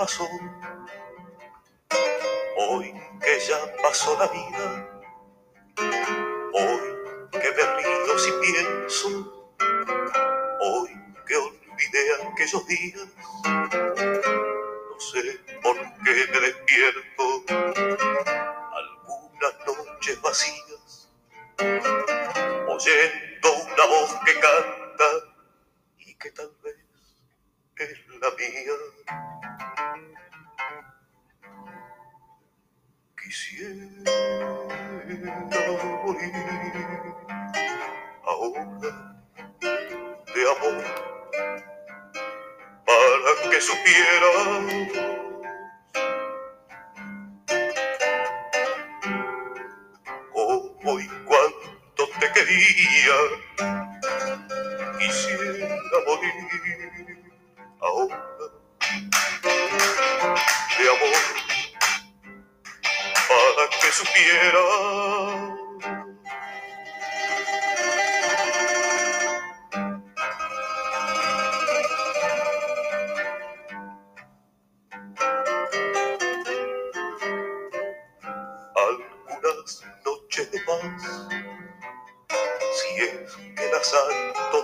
pasó. Hoy que ya pasó la vida, hoy que me si pienso, hoy que olvidé aquellos días, no sé por qué me despierto algunas noches vacías, oyendo una voz que canta Morir ahora de amor para que supiera cómo y cuánto te quería.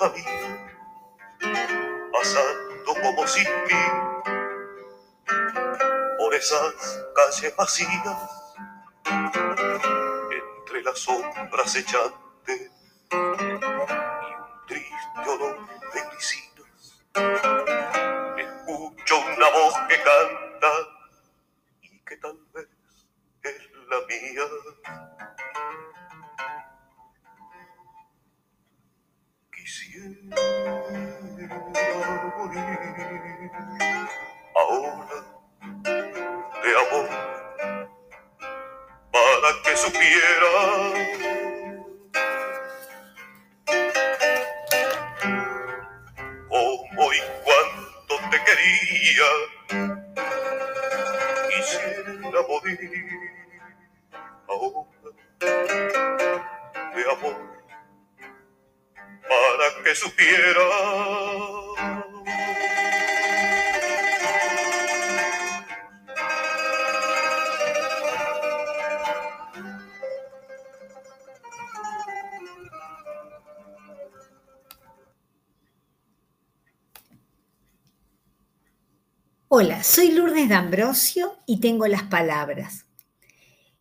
Todavía pasando como sin por esas calles vacías, entre las sombras echantes y un triste olor de glicinas. Escucho una voz que canta y que tal vez es la mía. Ahora de amor para que supiera Hola, soy Lourdes D'Ambrosio y tengo las palabras.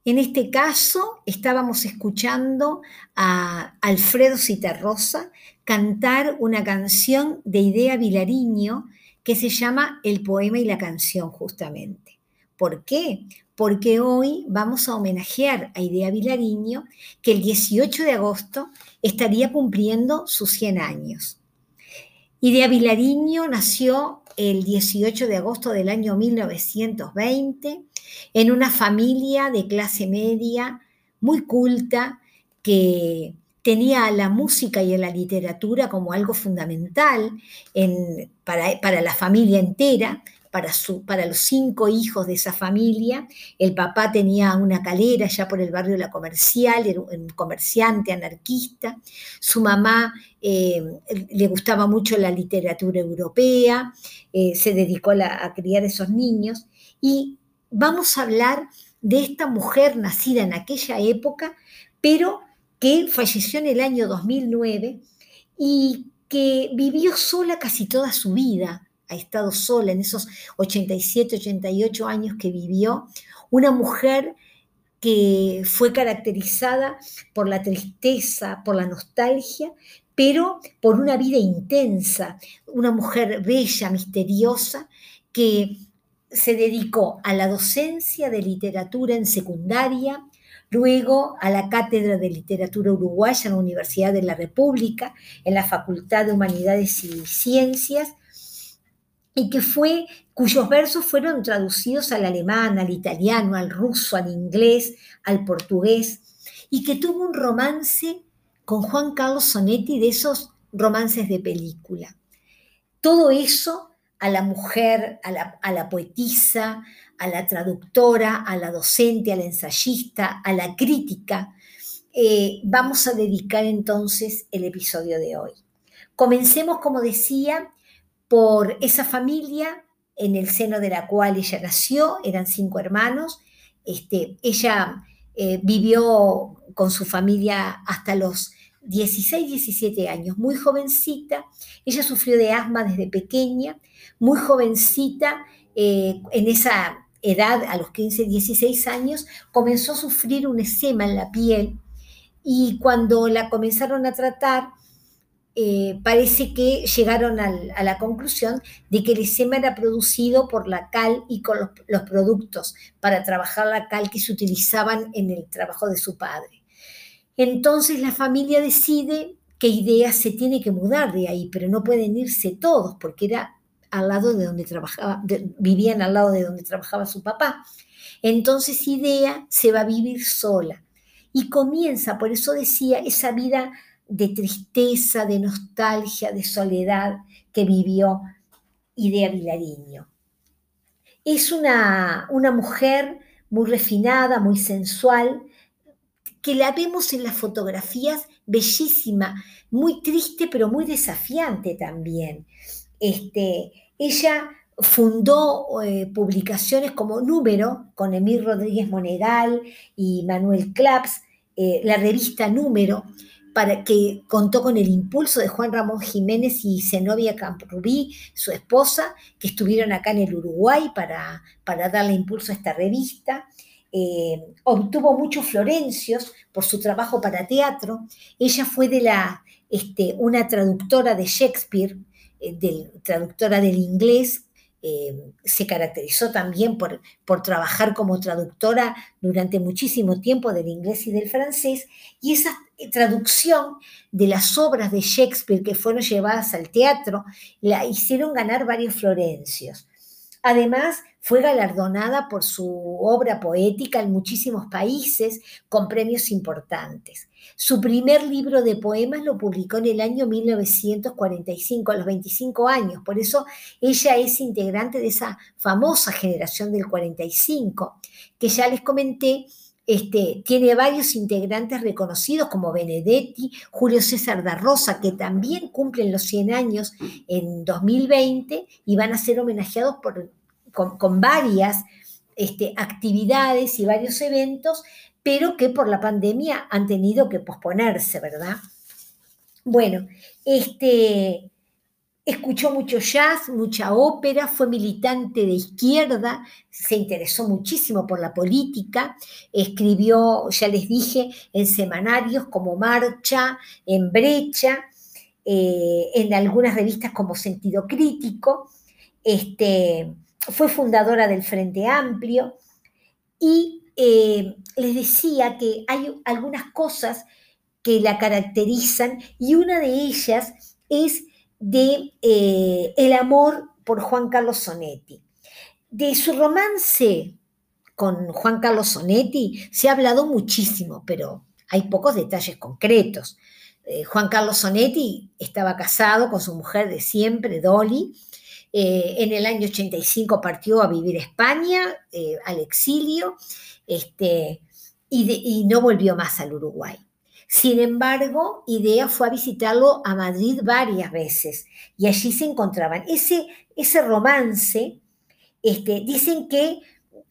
En este caso, estábamos escuchando a Alfredo Citarrosa cantar una canción de Idea Vilariño que se llama El poema y la canción, justamente. ¿Por qué? Porque hoy vamos a homenajear a Idea Vilariño, que el 18 de agosto estaría cumpliendo sus 100 años. Idea Vilariño nació el 18 de agosto del año 1920 en una familia de clase media muy culta que tenía la música y la literatura como algo fundamental en, para, para, la familia entera, para, los cinco hijos de esa familia. El papá tenía una calera ya por el barrio de la comercial, era un comerciante anarquista. Su mamá eh, le gustaba mucho la literatura europea, eh, se dedicó a, la, a criar esos niños. Y vamos a hablar de esta mujer nacida en aquella época, pero que falleció en el año 2009 y que vivió sola casi toda su vida, ha estado sola en esos 87, 88 años que vivió, una mujer que fue caracterizada por la tristeza, por la nostalgia, pero por una vida intensa, una mujer bella, misteriosa, que se dedicó a la docencia de literatura en secundaria, luego a la Cátedra de Literatura Uruguaya en la Universidad de la República, en la Facultad de Humanidades y Ciencias, y que fue, cuyos versos fueron traducidos al alemán, al italiano, al ruso, al inglés, al portugués, y que tuvo un romance con Juan Carlos Sonetti de esos romances de película. Todo eso a la mujer, a la, poetisa, a la traductora, a la docente, a la ensayista, a la crítica, eh, vamos a dedicar entonces el episodio de hoy. Comencemos, como decía, por esa familia en el seno de la cual ella nació, eran cinco hermanos. Este, ella eh, vivió con su familia hasta los 16, 17 años, muy jovencita. Ella sufrió de asma desde pequeña, muy jovencita, eh, en esa edad, a los 15, 16 años, comenzó a sufrir un esema en la piel y cuando la comenzaron a tratar, eh, parece que llegaron a la conclusión de que el esema era producido por la cal y con los, productos para trabajar la cal que se utilizaban en el trabajo de su padre. Entonces la familia decide que Idea se tiene que mudar de ahí, pero no pueden irse todos porque era al lado de donde trabajaba, vivían al lado de donde trabajaba su papá. Entonces Idea se va a vivir sola y comienza, por eso decía, esa vida de tristeza, de nostalgia, de soledad que vivió Idea Vilariño. Es una, una mujer muy refinada, muy sensual, que la vemos en las fotografías bellísima, muy triste, pero muy desafiante también. Este, ella fundó eh, publicaciones como Número con Emil Rodríguez Monegal y Manuel Claps, eh, la revista Número, que contó con el impulso de Juan Ramón Jiménez y Zenobia Camprubí, su esposa, que estuvieron acá en el Uruguay para, para darle impulso a esta revista. Eh, obtuvo muchos florencios por su trabajo para teatro. Ella fue de la, este, una traductora de Shakespeare, traductora del inglés eh, se caracterizó también por, por, trabajar como traductora durante muchísimo tiempo del inglés y del francés, y esa traducción de las obras de Shakespeare que fueron llevadas al teatro la hicieron ganar varios florencios. Además, fue galardonada por su obra poética en muchísimos países con premios importantes. Su primer libro de poemas lo publicó en el año 1945, a los 25 años. Por eso ella es integrante de esa famosa generación del 45, que ya les comenté, este, tiene varios integrantes reconocidos como Benedetti, Julio César da Rosa, que también cumplen los 100 años en 2020 y van a ser homenajeados por con, varias este, actividades y varios eventos, pero que por la pandemia han tenido que posponerse, ¿verdad? Bueno, este, escuchó mucho jazz, mucha ópera, fue militante de izquierda, se interesó muchísimo por la política, escribió, ya les dije, en semanarios como Marcha, en Brecha, eh, en algunas revistas como Sentido Crítico. Este, fue fundadora del Frente Amplio y eh, les decía que hay algunas cosas que la caracterizan y una de ellas es de eh, el amor por Juan Carlos Sonetti. De su romance con Juan Carlos Sonetti se ha hablado muchísimo, pero hay pocos detalles concretos. Eh, Juan Carlos Sonetti estaba casado con su mujer de siempre, Dolly, eh, en el año 85 partió a vivir a España, eh, al exilio, este, y, no volvió más al Uruguay. Sin embargo, Idea fue a visitarlo a Madrid varias veces y allí se encontraban. Ese, ese romance, este, dicen que,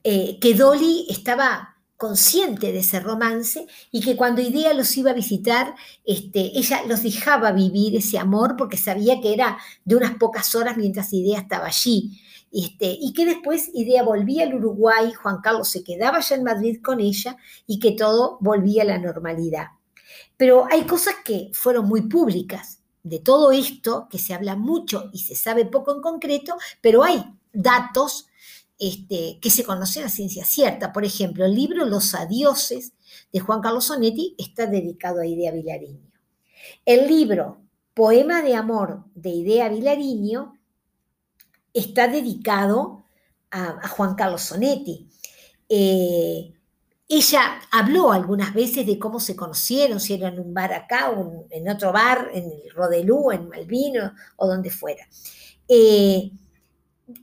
eh, que Dolly estaba consciente de ese romance y que cuando Idea los iba a visitar, este, ella los dejaba vivir ese amor porque sabía que era de unas pocas horas mientras Idea estaba allí. Este, y que después Idea volvía al Uruguay, Juan Carlos se quedaba ya en Madrid con ella y que todo volvía a la normalidad. Pero hay cosas que fueron muy públicas. De todo esto, que se habla mucho y se sabe poco en concreto, pero hay datos este, que se conocen a ciencia cierta. Por ejemplo, el libro Los Adioses de Juan Carlos Sonetti está dedicado a Idea Vilariño. El libro Poema de Amor de Idea Vilariño está dedicado a, Juan Carlos Sonetti. Eh, ella habló algunas veces de cómo se conocieron, si era en un bar acá o en otro bar, en el Rodelú, en Malvino o donde fuera. Eh,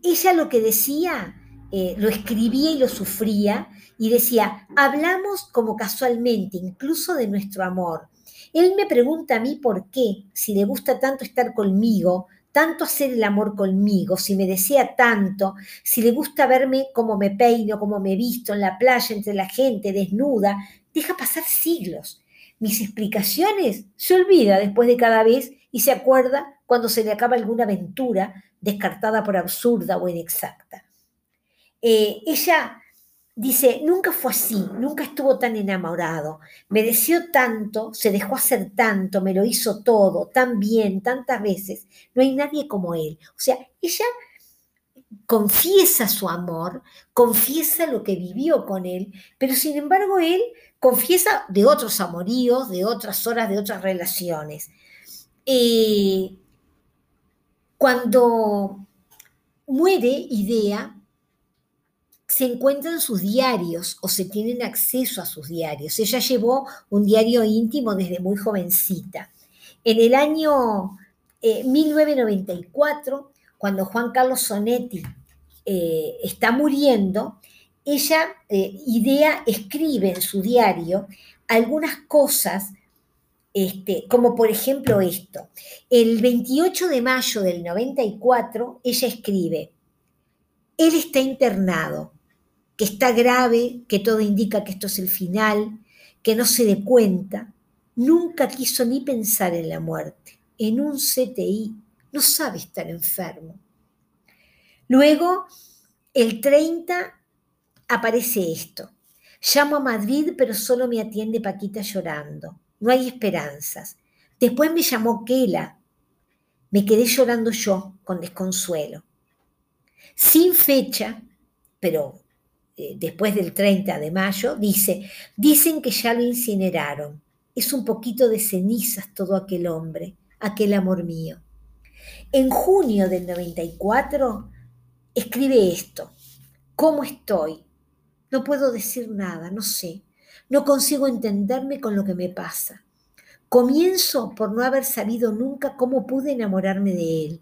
ella lo que decía eh, lo escribía y lo sufría y decía, hablamos como casualmente, incluso de nuestro amor. Él me pregunta a mí por qué, si le gusta tanto estar conmigo, tanto hacer el amor conmigo, si me desea tanto, si le gusta verme como me peino, como me visto en la playa entre la gente, desnuda, deja pasar siglos. Mis explicaciones se olvida después de cada vez y se acuerda cuando se le acaba alguna aventura descartada por absurda o inexacta. Eh, ella dice, nunca fue así, nunca estuvo tan enamorado, mereció tanto, se dejó hacer tanto, me lo hizo todo, tan bien, tantas veces, no hay nadie como él. O sea, ella confiesa su amor, confiesa lo que vivió con él, pero sin embargo él confiesa de otros amoríos, de otras horas, de otras relaciones. Eh, cuando muere Idea, se encuentran sus diarios o se tienen acceso a sus diarios. Ella llevó un diario íntimo desde muy jovencita. En el año 1994, eh, cuando Juan Carlos Sonetti eh, está muriendo, ella, eh, Idea, escribe en su diario algunas cosas, este, como por ejemplo esto. El 28 de mayo del 94, ella escribe, él está internado, que está grave, que todo indica que esto es el final, que no se dé cuenta, nunca quiso ni pensar en la muerte. En un CTI no sabe estar enfermo. Luego, el 30 aparece esto. Llamo a Madrid, pero solo me atiende Paquita llorando. No hay esperanzas. Después me llamó Kela. Me quedé llorando yo, con desconsuelo. Sin fecha, pero después del 30 de mayo, dice, dicen que ya lo incineraron. Es un poquito de cenizas todo aquel hombre, aquel amor mío. En junio del 94 escribe esto. ¿Cómo estoy? No puedo decir nada, no sé. No consigo entenderme con lo que me pasa. Comienzo por no haber sabido nunca cómo pude enamorarme de él.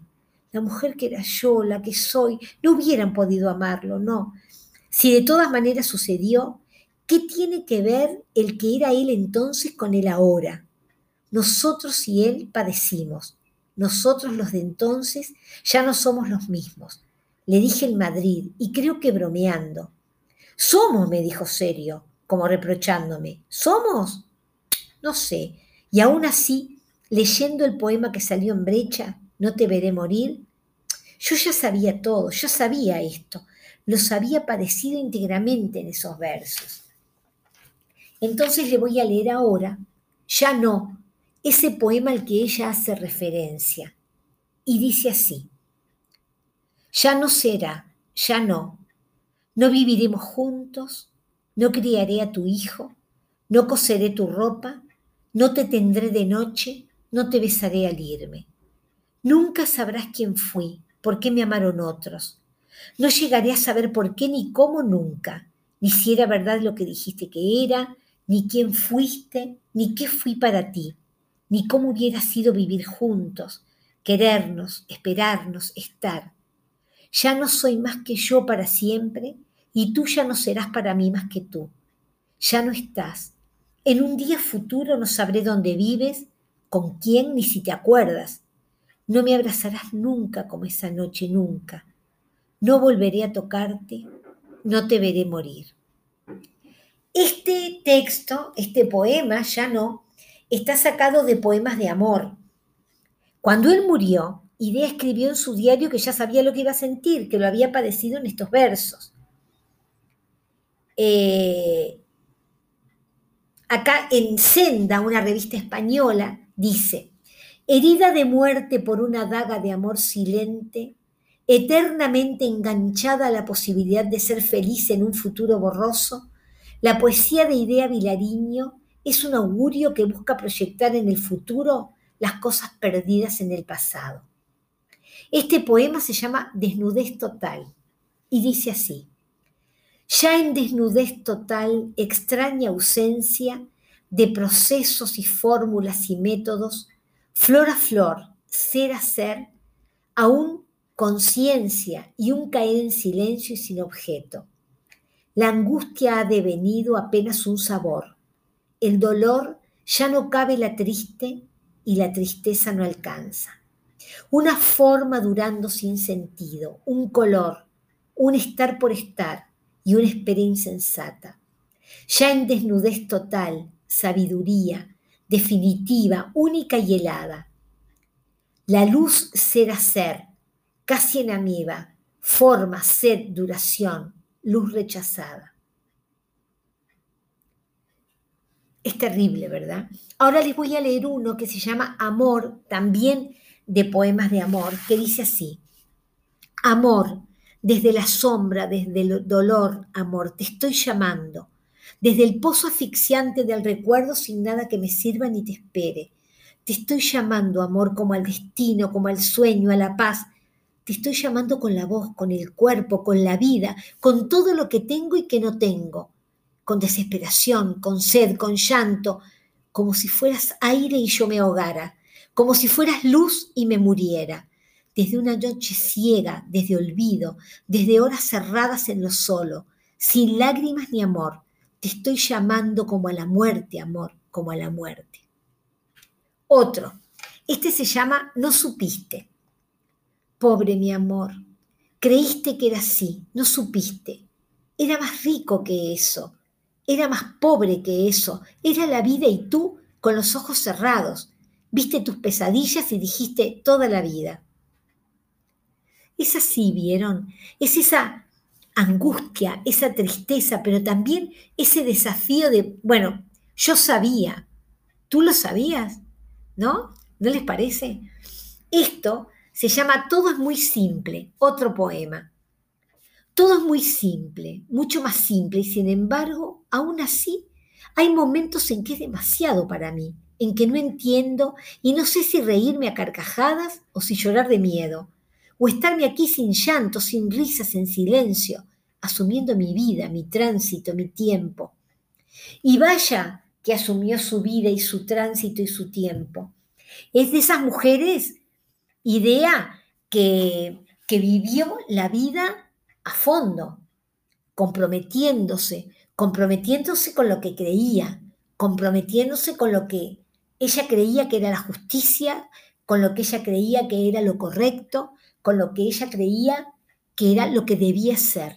La mujer que era yo, la que soy, no hubieran podido amarlo, no. Si de todas maneras sucedió, ¿qué tiene que ver el que era él entonces con él ahora? Nosotros y él padecimos. Nosotros los de entonces ya no somos los mismos. Le dije en Madrid y creo que bromeando. Somos, me dijo serio, como reprochándome. ¿Somos? No sé. Y aún así, leyendo el poema que salió en brecha, No te veré morir, yo ya sabía todo, ya sabía esto, los había padecido íntegramente en esos versos. Entonces le voy a leer ahora, ya no, ese poema al que ella hace referencia. Y dice así, ya no será, ya no, no viviremos juntos, no criaré a tu hijo, no coseré tu ropa, no te tendré de noche, no te besaré al irme. Nunca sabrás quién fui, por qué me amaron otros, no llegaré a saber por qué ni cómo nunca, ni si era verdad lo que dijiste que era, ni quién fuiste, ni qué fui para ti, ni cómo hubiera sido vivir juntos, querernos, esperarnos, estar. Ya no soy más que yo para siempre, y tú ya no serás para mí más que tú. Ya no estás. En un día futuro no sabré dónde vives, con quién, ni si te acuerdas. No me abrazarás nunca como esa noche, nunca no volveré a tocarte, no te veré morir. Este texto, este poema, ya no, está sacado de poemas de amor. Cuando él murió, Idea escribió en su diario que ya sabía lo que iba a sentir, que lo había padecido en estos versos. Eh, acá en Senda, una revista española, dice, herida de muerte por una daga de amor silente, eternamente enganchada a la posibilidad de ser feliz en un futuro borroso, la poesía de Idea Vilariño es un augurio que busca proyectar en el futuro las cosas perdidas en el pasado. Este poema se llama Desnudez Total y dice así, ya en desnudez total, extraña ausencia de procesos y fórmulas y métodos, flor a flor, ser a ser, aún conciencia y un caer en silencio y sin objeto. La angustia ha devenido apenas un sabor. El dolor ya no cabe la triste y la tristeza no alcanza. una forma durando sin sentido, un color, un estar por estar y una espera insensata. Ya en desnudez total, sabiduría, definitiva, única y helada. La luz será ser, casi en amiba, forma, sed, duración, luz rechazada. Es terrible, ¿verdad? Ahora les voy a leer uno que se llama Amor, también de poemas de amor, que dice así, Amor, desde la sombra, desde el dolor, amor, te estoy llamando, desde el pozo asfixiante del recuerdo sin nada que me sirva ni te espere. Te estoy llamando, amor, como al destino, como al sueño, a la paz. Te estoy llamando con la voz, con el cuerpo, con la vida, con todo lo que tengo y que no tengo, con desesperación, con sed, con llanto, como si fueras aire y yo me ahogara, como si fueras luz y me muriera desde una noche ciega, desde olvido, desde horas cerradas en lo solo, sin lágrimas ni amor. Te estoy llamando como a la muerte, amor, como a la muerte. Otro, este se llama No supiste. Pobre mi amor, creíste que era así, no supiste. Era más rico que eso, era más pobre que eso, era la vida y tú con los ojos cerrados. Viste tus pesadillas y dijiste toda la vida. Es así, ¿vieron? Es esa angustia, esa tristeza, pero también ese desafío de, bueno, yo sabía, tú lo sabías, ¿no? ¿No les parece? Esto se llama Todo es muy simple, otro poema. Todo es muy simple, mucho más simple, y sin embargo, aún así, hay momentos en que es demasiado para mí, en que no entiendo y no sé si reírme a carcajadas o si llorar de miedo o estarme aquí sin llanto, sin risas, en silencio, asumiendo mi vida, mi tránsito, mi tiempo. Y vaya que asumió su vida y su tránsito y su tiempo. Es de esas mujeres, idea que, vivió la vida a fondo, comprometiéndose, comprometiéndose con lo que creía, comprometiéndose con lo que ella creía que era la justicia, con lo que ella creía que era lo correcto, con lo que ella creía que era lo que debía ser.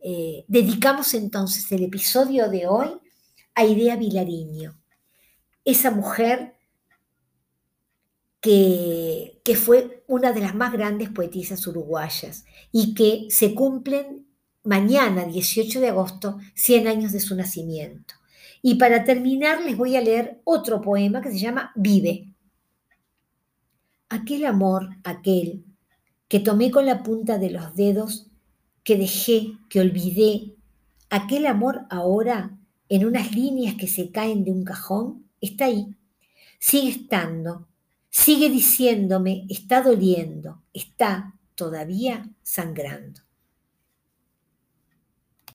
Eh, dedicamos entonces el episodio de hoy a Idea Vilariño, esa mujer que, fue una de las más grandes poetisas uruguayas y que se cumplen mañana, 18 de agosto, 100 años de su nacimiento. Y para terminar les voy a leer otro poema que se llama Vive aquel amor, aquel que tomé con la punta de los dedos, que dejé, que olvidé, aquel amor ahora, en unas líneas que se caen de un cajón, está ahí, sigue estando, sigue diciéndome, está doliendo, está todavía sangrando.